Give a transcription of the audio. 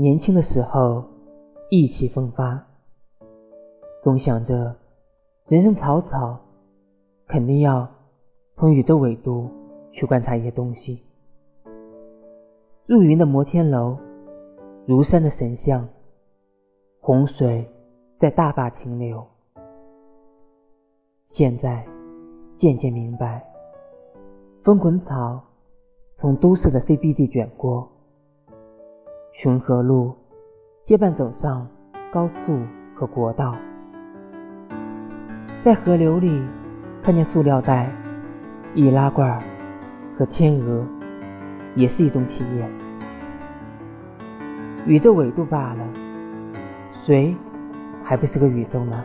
年轻的时候意气风发，总想着人生草草，肯定要从宇宙纬度去观察一些东西。入云的摩天楼，如山的神像，洪水在大坝停留。现在渐渐明白，风滚草从都市的 CBD 卷过。群河路结伴走上高速和国道，在河流里看见塑料袋、易拉罐和天鹅，也是一种体验。宇宙纬度罢了，谁还不是个宇宙呢？